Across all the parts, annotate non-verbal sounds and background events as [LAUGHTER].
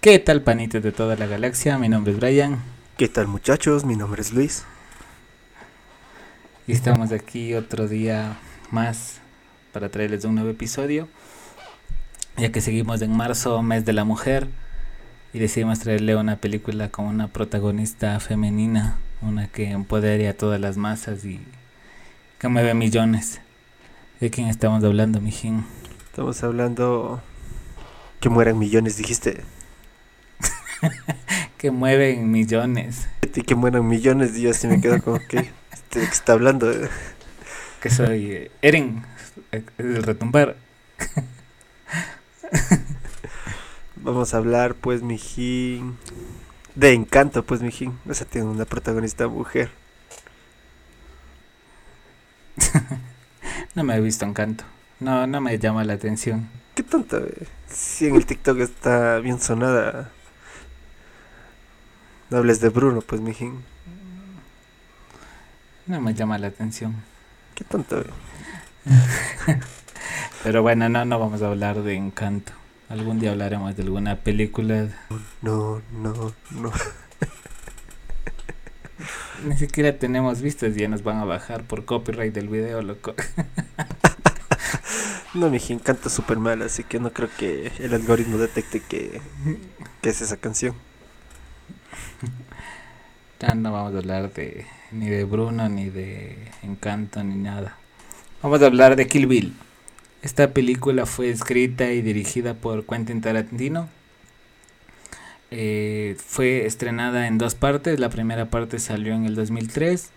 ¿Qué tal panitos de toda la galaxia? Mi nombre es Brian. ¿Qué tal muchachos? Mi nombre es Luis. Y estamos aquí otro día más para traerles un nuevo episodio. Ya que seguimos en marzo, mes de la mujer. Y decidimos traerle una película con una protagonista femenina. Una que empodere a todas las masas y que mueve millones. ¿De quién estamos hablando, mijín? Estamos hablando que mueran millones, dijiste. [LAUGHS] que mueven millones. Y que mueran millones, y yo así me quedo como que este, está hablando. Que soy eh, Eren, el retumbar. [LAUGHS] Vamos a hablar, pues, mijín, de Encanto, pues, mijín. O sea, tiene una protagonista mujer. [LAUGHS] no me he visto Encanto. No, no me llama la atención. Qué tonta, eh. Si en el TikTok está bien sonada. No hables de Bruno, pues, mijín. No me llama la atención. Qué tonto. [LAUGHS] Pero bueno, no, no vamos a hablar de Encanto. Algún día hablaremos de alguna película. No, no, no. [LAUGHS] Ni siquiera tenemos vistas y ya nos van a bajar por copyright del video, loco. [LAUGHS] no, mi Encanto súper mal, así que no creo que el algoritmo detecte que, que es esa canción. [LAUGHS] Ya no vamos a hablar de ni de Bruno, ni de Encanto, ni nada. Vamos a hablar de Kill Bill. Esta película fue escrita y dirigida por Quentin Tarantino. Eh, fue estrenada en dos partes. La primera parte salió en el 2003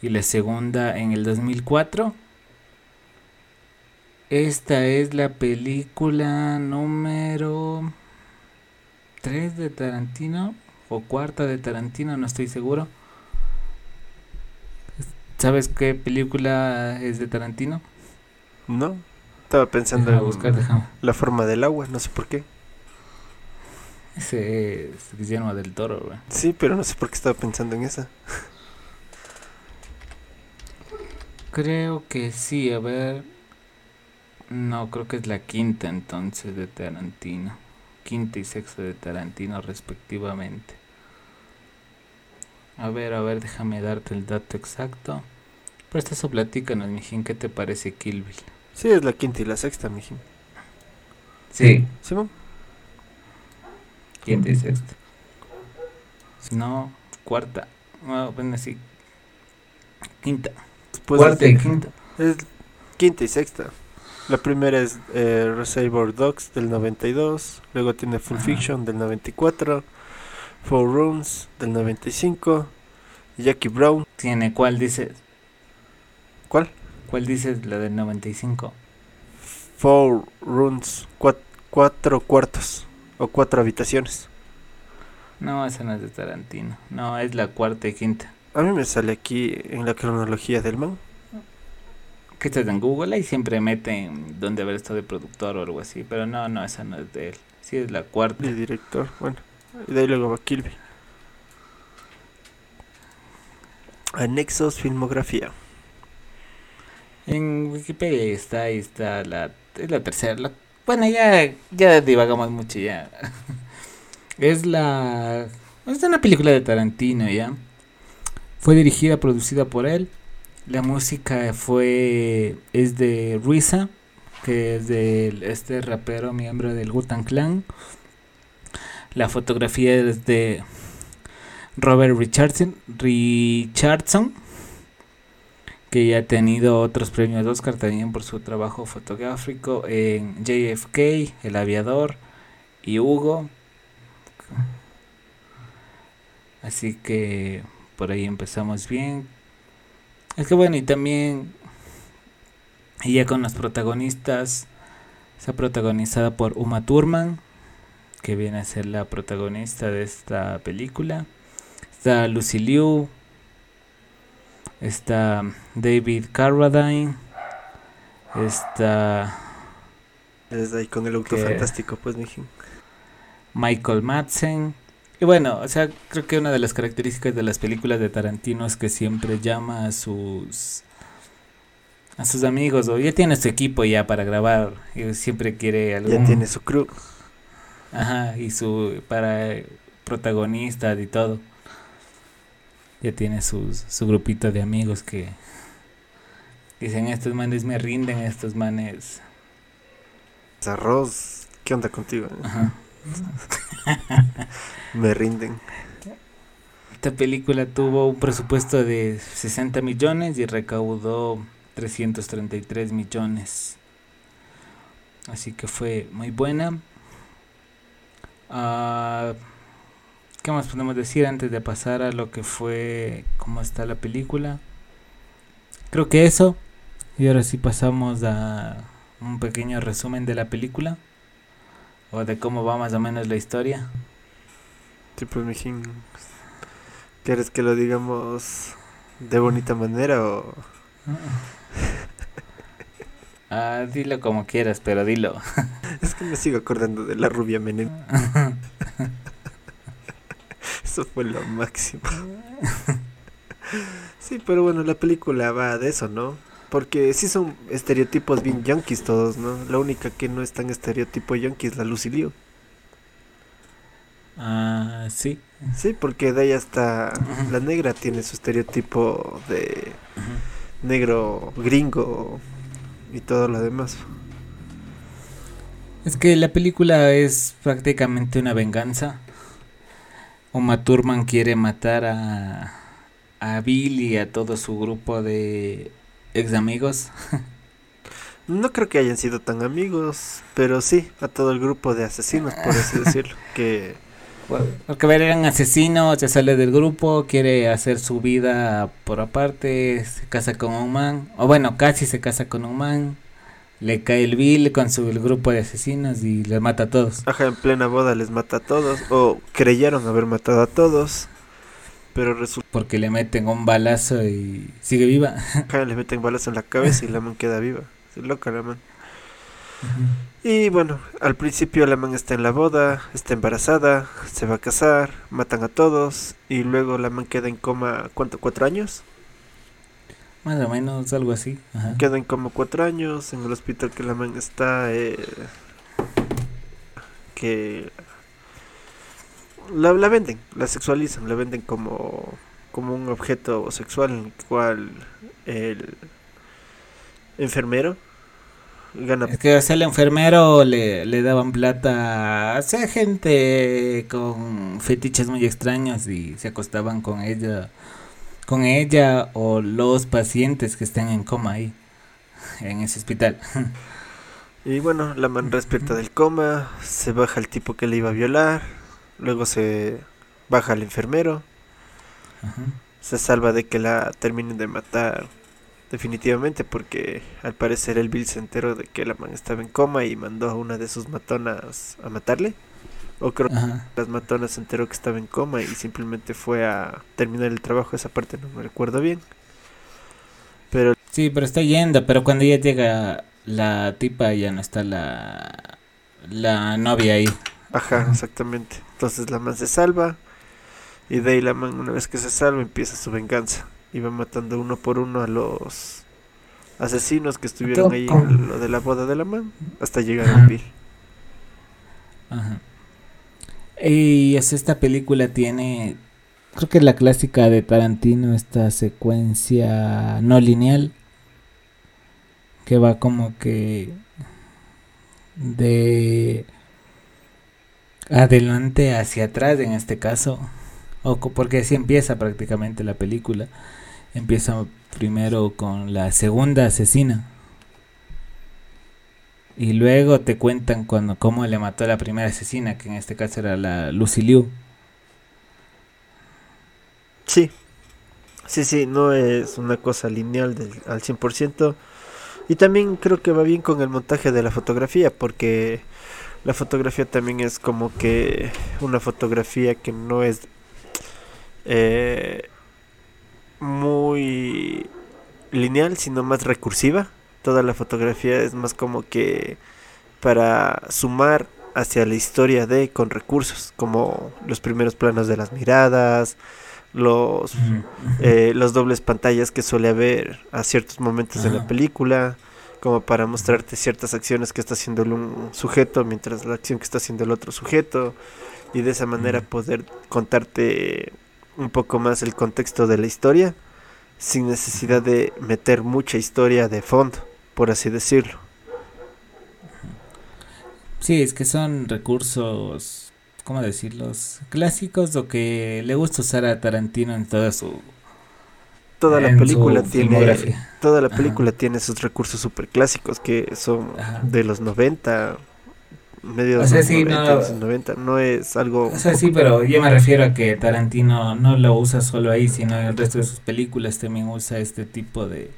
y la segunda en el 2004. Esta es la película número 3 de Tarantino o cuarta de Tarantino, no estoy seguro. ¿Sabes qué película es de Tarantino? No, estaba pensando en buscar, La forma del agua, no sé por qué. Ese es Guillermo del Toro, güey. Sí, pero no sé por qué estaba pensando en esa. Creo que sí, a ver. No, creo que es la quinta entonces de Tarantino quinta y sexta de Tarantino respectivamente. A ver, a ver, déjame darte el dato exacto. Pero eso platícanos, mijín, ¿qué te parece Kill Bill? Sí, es la quinta y la sexta, mijín. Sí. ¿Sí, Quinta y sexta. No, cuarta. bueno, sí. Quinta. cuarta y quinta. Es quinta y sexta. La primera es eh, Reservoir Dogs del 92, luego tiene Full Fiction del 94, Four Rooms del 95, Jackie Brown. ¿Tiene cuál dices? ¿Cuál? ¿Cuál dices la del 95? Four Rooms, cuatro cuartos o cuatro habitaciones. No, esa no es de Tarantino. No, es la cuarta y quinta. A mí me sale aquí en la cronología del man que estás en Google y siempre meten donde haber estado de productor o algo así, pero no, no, esa no es de él. Sí, es la cuarta. De director, bueno. Y de ahí luego va Kilby. Anexos Filmografía. En Wikipedia está, ahí está la, es la tercera. bueno, ya, ya divagamos mucho ya. [LAUGHS] es la... Es una película de Tarantino ya. Fue dirigida, producida por él. La música fue es de Ruiza, que es de este rapero miembro del Gutan Clan. La fotografía es de Robert Richardson, Richardson, que ya ha tenido otros premios Oscar también por su trabajo fotográfico en JFK, El Aviador y Hugo. Así que por ahí empezamos bien. Es que bueno, y también ella con los protagonistas está protagonizada por Uma Thurman, que viene a ser la protagonista de esta película. Está Lucy Liu, está David Carradine, está... Desde ahí con el auto fantástico, pues, Michael Madsen. Y bueno, o sea, creo que una de las características de las películas de Tarantino es que siempre llama a sus a sus amigos o ya tiene su equipo ya para grabar y siempre quiere algún... ya tiene su crew Ajá, y su para protagonista y todo. Ya tiene sus, su grupito de amigos que dicen estos manes me rinden, estos manes. Arroz, ¿qué onda contigo? [LAUGHS] me rinden. Esta película tuvo un presupuesto de 60 millones y recaudó 333 millones. Así que fue muy buena. Uh, ¿Qué más podemos decir antes de pasar a lo que fue cómo está la película? Creo que eso. Y ahora sí pasamos a un pequeño resumen de la película. O de cómo va más o menos la historia. Sí, pues, mijín. ¿Quieres que lo digamos de bonita manera o.? [LAUGHS] ah, dilo como quieras, pero dilo. [LAUGHS] es que me sigo acordando de la rubia Menem. [LAUGHS] Eso fue lo máximo. sí, pero bueno, la película va de eso, ¿no? Porque sí son estereotipos bien yankees todos, ¿no? La única que no es tan estereotipo yankee es la Lucilio. Ah, sí. Sí, porque de ahí hasta la negra tiene su estereotipo de negro gringo y todo lo demás. Es que la película es prácticamente una venganza Uma Thurman quiere matar a, a Bill y a todo su grupo de ex amigos. No creo que hayan sido tan amigos, pero sí, a todo el grupo de asesinos, por así [LAUGHS] decirlo. Que... porque ver, eran asesinos, se sale del grupo, quiere hacer su vida por aparte, se casa con un man, o bueno, casi se casa con un man, le cae el Bill con su grupo de asesinos y les mata a todos. Ajá, en plena boda les mata a todos, o creyeron haber matado a todos, pero resulta... Porque le meten un balazo y sigue viva. [LAUGHS] Le meten balazo en la cabeza y la man queda viva. Es loca la man. Y bueno, al principio la man está en la boda, está embarazada, se va a casar, matan a todos y luego la man queda en coma, ¿cuánto? ¿Cuatro años? Más o menos, algo así. Quedan como cuatro años en el hospital que la man está. Eh, que la, la, venden, la sexualizan, la venden como, como un objeto sexual en el cual el enfermero gana. Es que el enfermero le, le daban plata a gente con fetiches muy extraños y se acostaban con ella con ella o los pacientes que estén en coma ahí, en ese hospital. [LAUGHS] Y bueno, la man despierta del coma, se baja el tipo que le iba a violar, luego se baja el enfermero, se salva de que la terminen de matar definitivamente porque al parecer el Bill se enteró de que la man estaba en coma y mandó a una de sus matonas a matarle. O creo que las matonas se enteró que estaba en coma y simplemente fue a terminar el trabajo. Esa parte no me recuerdo bien. Pero... Sí, pero está yendo. Pero cuando ya llega la tipa ya no está la, la novia ahí. Ajá, exactamente. Entonces la man se salva. Y de ahí la man, una vez que se salva, empieza su venganza. Y va matando uno por uno a los asesinos que estuvieron ahí en lo de la boda de la man. Hasta llegar al Bill. Ajá. Y es esta película tiene, creo que es la clásica de Tarantino, esta secuencia no lineal, que va como que de adelante hacia atrás en este caso, o porque así empieza prácticamente la película. Empieza primero con la segunda asesina y luego te cuentan cuando cómo le mató a la primera asesina, que en este caso era la Lucy Liu. Sí, sí, sí, no es una cosa lineal del, al 100%. Y también creo que va bien con el montaje de la fotografía, porque la fotografía también es como que una fotografía que no es eh, muy lineal, sino más recursiva. Toda la fotografía es más como que para sumar hacia la historia de con recursos como los primeros planos de las miradas los eh, los dobles pantallas que suele haber a ciertos momentos de la película como para mostrarte ciertas acciones que está haciendo un sujeto mientras la acción que está haciendo el otro sujeto y de esa manera poder contarte un poco más el contexto de la historia sin necesidad de meter mucha historia de fondo, por así decirlo. Sí, es que son recursos, ¿cómo decirlos? Clásicos, lo que le gusta usar a Tarantino en toda su toda la película tiene toda la película tiene esos recursos super clásicos que son de los 90 medio de los 90, no, es algo o sea sí pero yo me refiero a que Tarantino no lo usa solo ahí sino en el resto de sus películas también usa este tipo de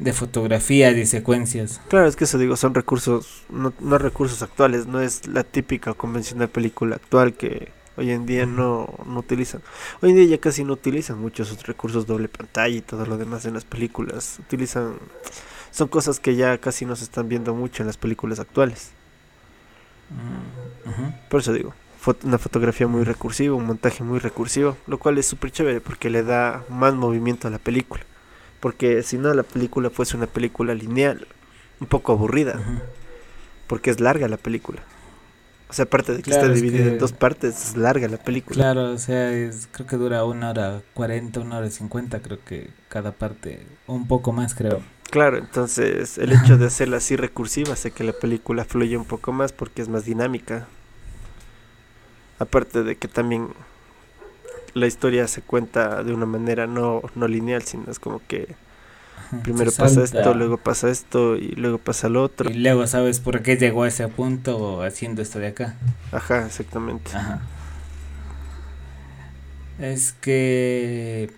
de fotografías y secuencias. Claro es que eso digo son recursos no, no recursos actuales no es la típica convencional película actual que Hoy en día no, no utilizan. Hoy en día ya casi no utilizan muchos recursos doble pantalla y todo lo demás en las películas. Utilizan. Son cosas que ya casi no se están viendo mucho en las películas actuales. Mm, Por eso digo, una fotografía muy recursiva, un montaje muy recursivo, lo cual es súper chévere porque le da más movimiento a la película. Porque si no, la película fuese una película lineal, un poco aburrida, porque es larga la película. O sea, aparte de que está dividida en dos partes, es larga la película. Claro, o sea, es, creo que dura una hora cuarenta, una hora cincuenta, creo que cada parte, un poco más creo. Claro, entonces el hecho de hacerla así recursiva hace que la película fluya un poco más porque es más dinámica. Aparte de que también la historia se cuenta de una manera no, no lineal, sino es como que Primero pasa esto, luego pasa esto y luego pasa lo otro. Y luego sabes por qué llegó a ese punto haciendo esto de acá. Ajá, exactamente. Es que...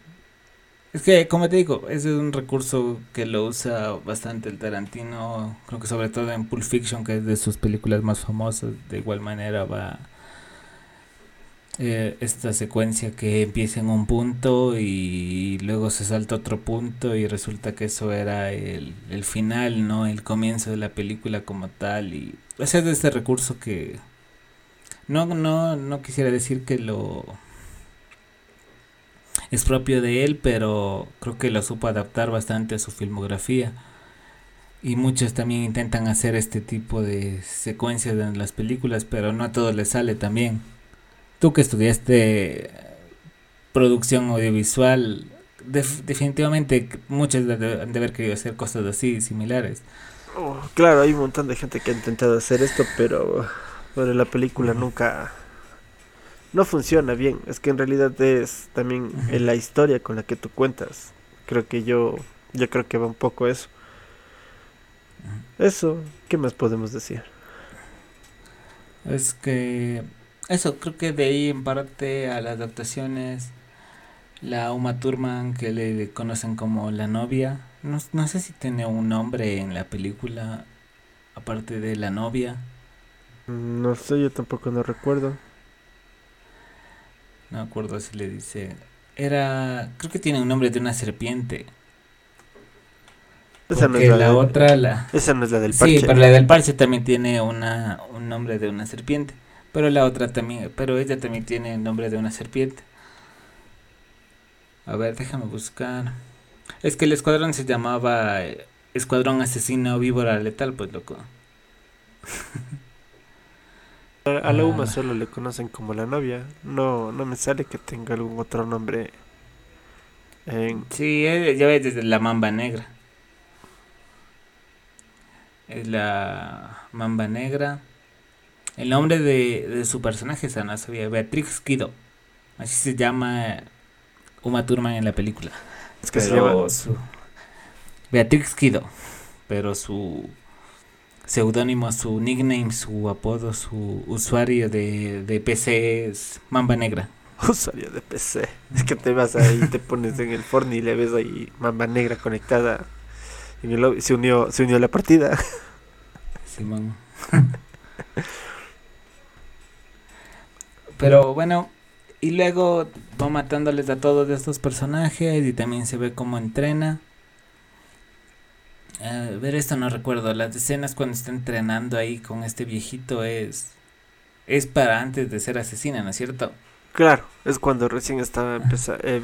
Es que, como te digo, ese es un recurso que lo usa bastante el Tarantino, creo que sobre todo en Pulp Fiction, que es de sus películas más famosas, de igual manera va eh, esta secuencia que empieza en un punto y luego se salta otro punto y resulta que eso era el, el final, ¿no? El comienzo de la película como tal y ese es de este recurso que no, no, no quisiera decir que lo es propio de él, pero creo que lo supo adaptar bastante a su filmografía. Y muchos también intentan hacer este tipo de secuencias en las películas, pero no a todos les sale también tú que estudiaste producción audiovisual, definitivamente muchos han de haber querido hacer cosas así, similares. Oh, claro, hay un montón de gente que ha intentado hacer esto, pero bueno, la película nunca no funciona bien. Es que en realidad es también en la historia con la que tú cuentas. Creo que yo, yo creo que va un poco eso. Eso, ¿qué más podemos decir? Es que eso, creo que de ahí en parte a las adaptaciones, la Uma Thurman que le conocen como la novia, no, no sé si tiene un nombre en la película aparte de la novia. No sé, yo tampoco no recuerdo. No acuerdo si le dice. Era. Creo que tiene un nombre de una serpiente. Esa no es la, otra. La... Esa no es la del parche. Sí, pero la del parche también tiene una, un nombre de una serpiente. Pero la otra también, pero ella también tiene el nombre de una serpiente. A ver, déjame buscar. Es que el escuadrón se llamaba eh, Escuadrón Asesino Víbora Letal, pues loco. [LAUGHS] A la UMA ah. solo le conocen como la novia. No, no me sale que tenga algún otro nombre. En... Sí, ya ves desde la mamba negra. Es la mamba negra. El nombre de, de su personaje, esa no sabía, Beatrix Kido. Así se llama Uma Thurman en la película. Es que se llama su Beatrix Kido, pero su seudónimo, su nickname, su apodo, su usuario de, de PC es Mamba Negra. [LAUGHS] Usuario de PC. Es que te vas ahí, te pones en el Forni y le ves ahí Mamba Negra conectada. Y se unió, se unió a la partida. Simón. [LAUGHS] Pero bueno, y luego va matándoles a todos estos personajes y también se ve cómo entrena. A ver, esto no recuerdo. Las escenas cuando está entrenando ahí con este viejito es. Es para antes de ser asesina, ¿no es cierto? Claro, es cuando recién estaba empezando. Eh,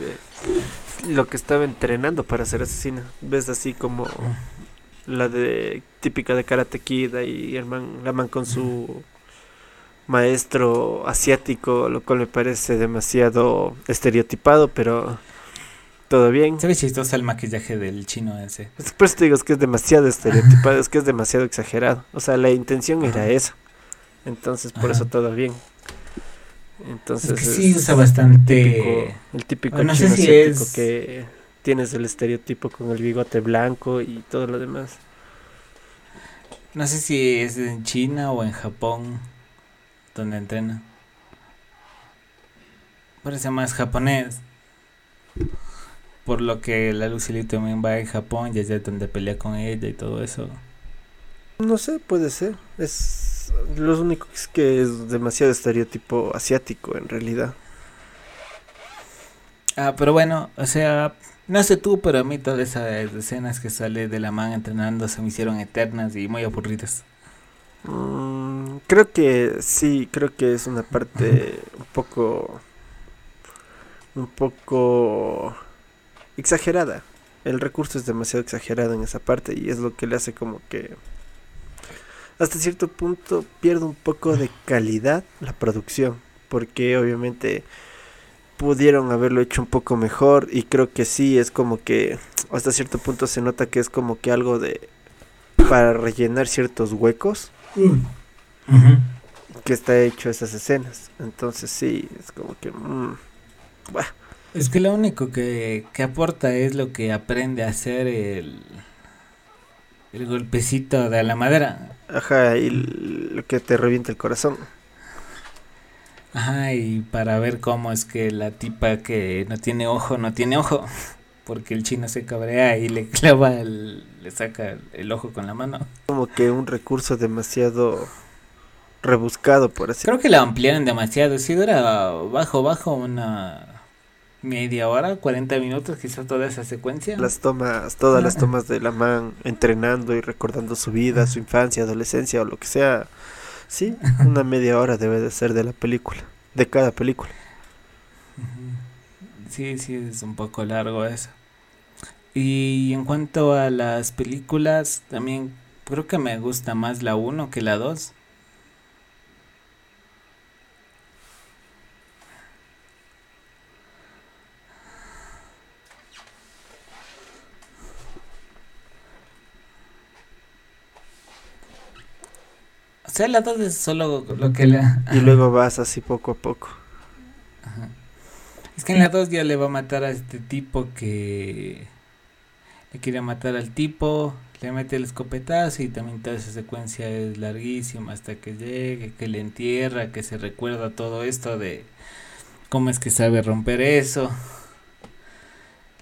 lo que estaba entrenando para ser asesina. Ves así como. La de típica de Karate Kid y el man, la man con su maestro asiático, lo cual me parece demasiado estereotipado, pero todo bien. Se ve chistoso el maquillaje del chino ese. Por eso te digo es que es demasiado estereotipado, es que es demasiado exagerado. O sea, la intención era esa. Entonces, por eso todo bien. Entonces, es que sí usa bastante. El típico, el chino asiático que tienes el estereotipo con el bigote blanco y todo lo demás. No sé si es en China o en Japón donde entrena. Parece más japonés. Por lo que la Lucilito también va en Japón y allá es donde pelea con ella y todo eso. No sé, puede ser. Es lo único es que es demasiado estereotipo asiático en realidad. Ah, pero bueno, o sea, no sé tú, pero a mí todas esas escenas que sale de la man entrenando se me hicieron eternas y muy aburridas. Mm, creo que sí, creo que es una parte un poco un poco exagerada. El recurso es demasiado exagerado en esa parte y es lo que le hace como que hasta cierto punto pierde un poco de calidad la producción, porque obviamente pudieron haberlo hecho un poco mejor y creo que sí es como que hasta cierto punto se nota que es como que algo de para rellenar ciertos huecos que está hecho esas escenas entonces sí es como que mm, es que lo único que, que aporta es lo que aprende a hacer el el golpecito de la madera ajá y lo que te revienta el corazón Ajá, y para ver cómo es que la tipa que no tiene ojo, no tiene ojo. [LAUGHS] Porque el chino se cabrea y le clava, le saca el ojo con la mano. Como que un recurso demasiado rebuscado, por así Creo que lo ampliaron demasiado. Si dura bajo, bajo una media hora, 40 minutos, quizás toda esa secuencia. Las tomas, todas las tomas de la man entrenando y recordando su vida, su infancia, adolescencia o lo que sea Sí, una media hora debe de ser de la película, de cada película. Sí, sí, es un poco largo eso. Y en cuanto a las películas, también creo que me gusta más la 1 que la 2. O sea, la 2 es solo lo que le... Y luego vas así poco a poco. Es que en la 2 ya le va a matar a este tipo que... Le quiere matar al tipo, le mete el escopetazo y también toda esa secuencia es larguísima hasta que llegue, que le entierra, que se recuerda todo esto de cómo es que sabe romper eso.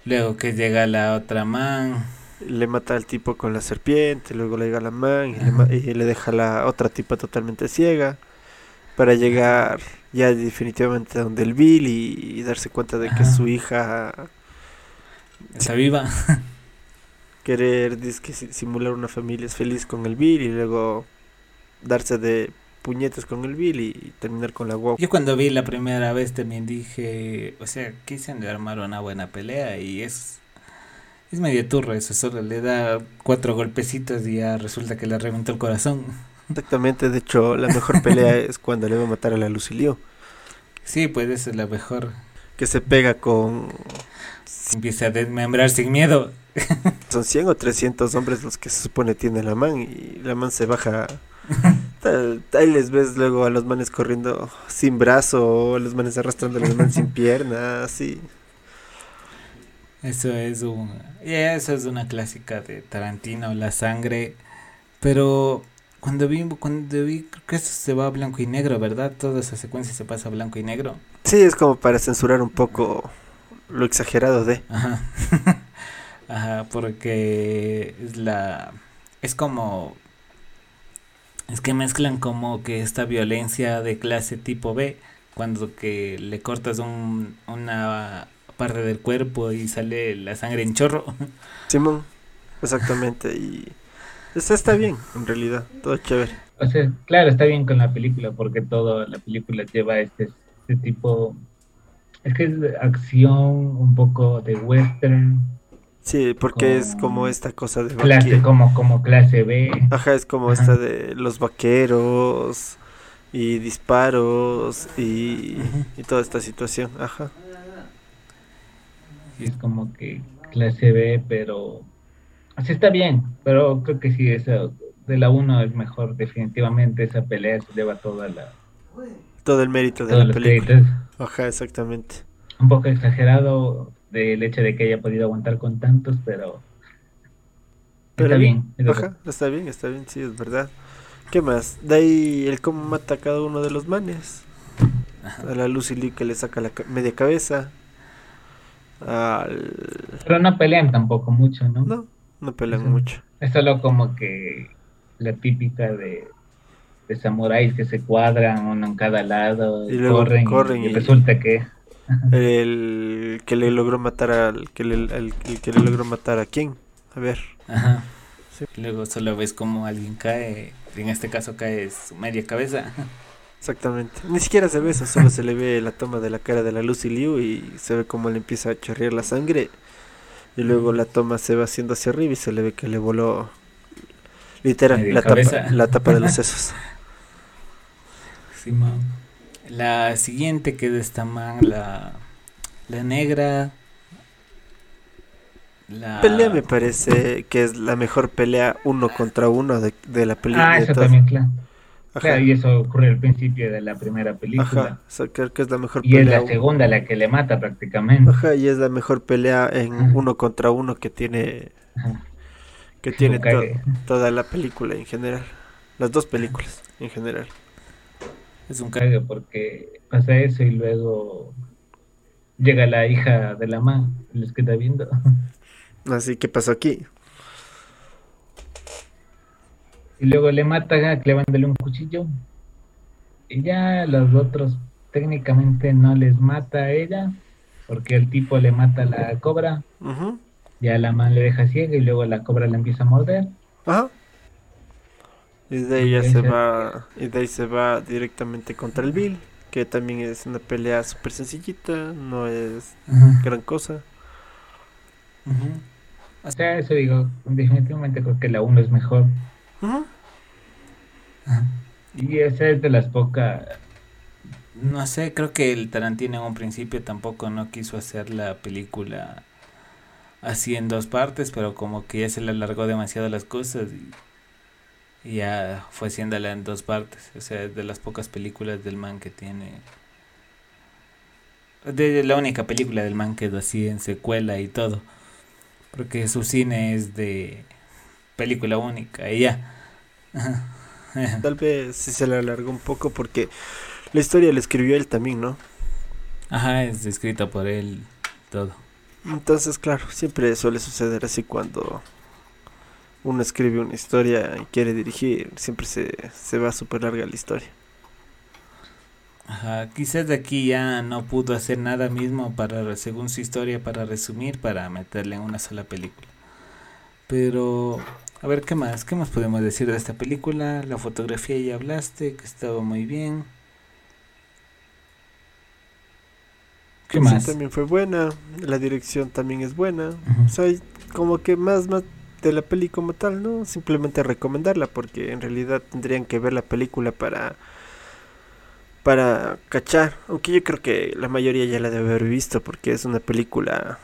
Luego que llega la otra man le mata al tipo con la serpiente, luego le llega la man y le, deja la otra tipa totalmente ciega para llegar ya definitivamente a donde el Bill y, darse cuenta de que su hija está viva. [LAUGHS] Querer que simular una familia es feliz con el Bill y luego darse de puñetes con el Bill y terminar con la guagua. Yo cuando vi la primera vez también dije, o sea, quise armar una buena pelea y es es medio turro eso, solo le da cuatro golpecitos y ya resulta que le reventó el corazón. Exactamente, de hecho, la mejor [LAUGHS] pelea es cuando le va a matar a la Lucilio. Sí, pues esa es la mejor. Que se pega con... Empieza a desmembrar sin miedo. [LAUGHS] Son 100 o 300 hombres los que se supone tiene la man y la man se baja. [LAUGHS] Ahí les ves luego a los manes corriendo sin brazo, a los manes arrastrando a los manes sin pierna, así. Eso es un, eso es una clásica de Tarantino, la sangre. Pero cuando vi, cuando vi, creo que esto se va a blanco y negro, ¿verdad? Toda esa secuencia se pasa a blanco y negro. Sí, es como para censurar un poco lo exagerado de. Ajá. [LAUGHS] Ajá, porque es la, es como, es que mezclan como que esta violencia de clase tipo B, cuando que le cortas un, una parte del cuerpo y sale la sangre en chorro. [LAUGHS] Simón, exactamente. Y eso está bien, en realidad, todo chévere. O sea, claro, está bien con la película porque toda la película lleva este, este tipo... Es que es acción, un poco de western, Sí, porque es como esta cosa de clase, como, como clase B. Ajá, es como Ajá. esta de los vaqueros y disparos y, y toda esta situación. Ajá. Sí, es como que clase B, pero así está bien, pero creo que sí, esa, de la 1 es mejor, definitivamente esa pelea se lleva toda la, Todo el mérito de la película. créditos. Ajá, exactamente. Un poco exagerado del hecho de que haya podido aguantar con tantos, pero, Pero está bien. que- Ajá, está bien, está bien, sí, es verdad. ¿Qué más? De ahí el cómo mata a cada uno de los manes. A la Lucy Lee que le saca la media cabeza. Al... Pero no pelean tampoco mucho, ¿no? No, no pelean mucho. Es solo como que la típica de, de samuráis que se cuadran uno en cada lado Y y, luego corren, y- corren y, y- resulta que El que le logró matar al que le, el que le logró matar a quién? A ver. Ajá. Sí. Luego solo ves como alguien cae, en este caso cae su media cabeza. Exactamente. Ni siquiera se ve eso, solo se le ve la toma de la cara de la Lucy Liu y se ve como le empieza a chorrear la sangre. Y luego la toma se va haciendo hacia arriba y se le ve que le voló literal la tapa, la tapa de los [LAUGHS] sesos. La siguiente que es de esta man, la, la negra. La... Pelea me parece que es la mejor pelea uno contra uno de, de la película. Ah, de eso también, claro. Ajá, Claro, y eso ocurre al principio de la primera película. ajá, o sea, creo que es la mejor Y es pelea. la segunda la que le mata prácticamente. Ajá, y es la mejor pelea en Ajá. uno contra uno que tiene Ajá. que tiene to- [LAUGHS] toda la película en general. Las dos películas en general. Es un Caga porque pasa eso y luego llega la hija de la man y les queda viendo. [LAUGHS] Así que pasó aquí. Y luego le mata clavándole un cuchillo. Y ya los otros técnicamente no les mata a ella, porque el tipo le mata a la cobra, ya la man le deja ciega y luego la cobra la empieza a morder. Ajá. Y de Y se va y de ahí se va directamente contra el Bill, que también es una pelea súper sencillita, no es Ajá. gran cosa. O sea, eso digo, definitivamente creo que la 1 es mejor. Ajá. Y esa es de las pocas... No sé, creo que el Tarantino en un principio tampoco no quiso hacer la película así en dos partes, pero como que ya se le alargó demasiado las cosas y, y ya fue haciéndola en dos partes. O sea, es de las pocas películas del man que tiene. De la única película del man que es así en secuela y todo. Porque su cine es de película única y ya. Tal vez sí se le alargó un poco porque la historia la escribió él también, ¿no? Ajá, es escrita por él todo. Entonces, claro, siempre suele suceder así cuando uno escribe una historia y quiere dirigir, siempre se, se va súper larga la historia. Ajá, quizás de aquí ya no pudo hacer nada mismo para, según su historia, para resumir, para meterle en una sola película. Pero, a ver, ¿qué más? ¿Qué más podemos decir de esta película? La fotografía ya hablaste, que estaba muy bien. ¿Qué Sí, más? también fue buena, la dirección también es buena. O sea, como que más, más de la peli como tal, ¿no? Simplemente recomendarla porque en realidad tendrían que ver la película para para cachar, aunque yo creo que la mayoría ya la debe haber visto porque es una película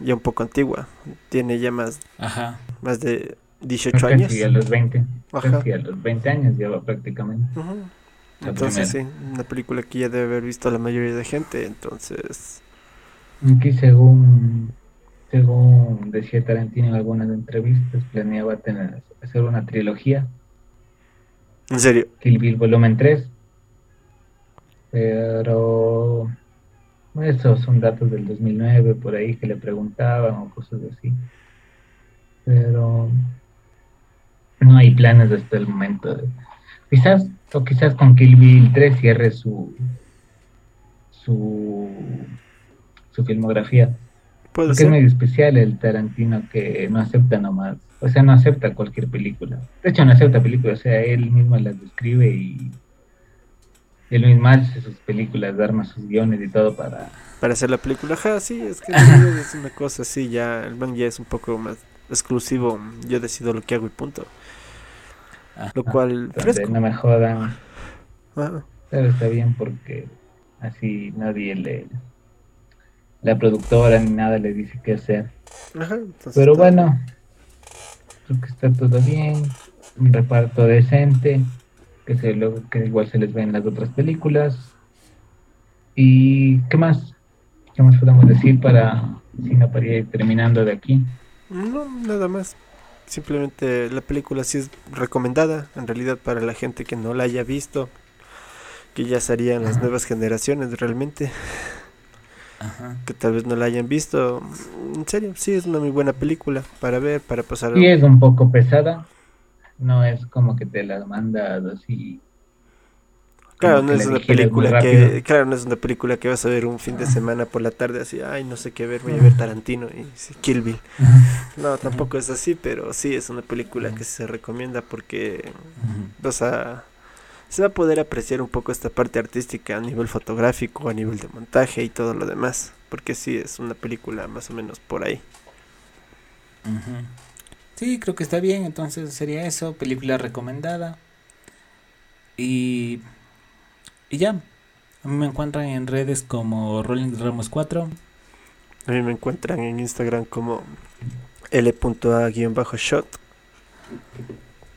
ya un poco antigua, tiene ya más Ajá, más de 18 años. Casi a los 20. Ajá. Casi a los 20 años lleva prácticamente. Entonces sí, una película que ya debe haber visto la mayoría de gente, entonces Aquí según, según decía Tarantino en algunas entrevistas, planeaba tener, hacer una trilogía, en serio, Kill Bill volumen 3. Pero esos son datos del 2009 por ahí que le preguntaban o cosas así. Pero planes hasta el momento. Quizás, o quizás con Kill Bill 3 cierre su su, su filmografía. puede Porque es muy especial el Tarantino que no acepta nomás, o sea, no acepta cualquier película. De hecho, no acepta películas, o sea, él mismo las describe y, el mismo hace sus películas, arma sus guiones y todo para... Para hacer la película, ajá, sí, es que [LAUGHS] es una cosa así, ya, el man ya es un poco más exclusivo, yo decido lo que hago y punto. Lo cual, fresco. No me jodan. Pero está bien porque así nadie le... La productora ni nada le dice qué hacer. Ajá, Pero bueno, creo que está todo bien, un reparto decente que, se lo, que igual se les ve en las otras películas. ¿Y qué más? ¿Qué más podemos decir para, si no, para ir terminando de aquí? No, nada más. Simplemente la película sí es recomendada, en realidad para la gente que no la haya visto, que ya serían las nuevas generaciones realmente. Que tal vez no la hayan visto. En serio, sí es una muy buena película para ver, para pasar. Sí, es un poco pesada, no es como que te la mandas así. Claro, no es una película que, claro, no es una película que vas a ver un fin de semana por la tarde así, ay, no sé qué ver, voy a ver Tarantino y Kill Bill. No, tampoco es así, pero sí es una película que se recomienda porque vas a se va a poder apreciar un poco esta parte artística a nivel fotográfico, a nivel de montaje y todo lo demás, porque sí es una película más o menos por ahí. Sí, creo que está bien, entonces sería eso, película recomendada. Y, y ya, a mí me encuentran en redes como Rolling Ramos 4. A mí me encuentran en Instagram como L.A-shot.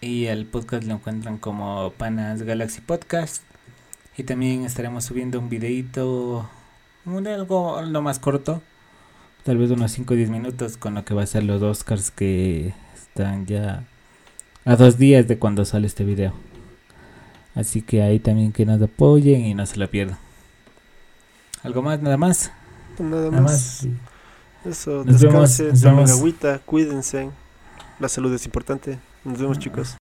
Y el podcast lo encuentran como Panas Galaxy Podcast. Y también estaremos subiendo un videito, un algo lo más corto, tal vez unos 5 o 10 minutos con lo que va a ser los Oscars que están ya a dos días de cuando sale este video. Así que ahí también que nos apoyen y no se lo pierdan. ¿Algo más? ¿Nada más? Nada, más. Eso, nos descansen, agüita, cuídense. La salud es importante. Nos vemos chicos.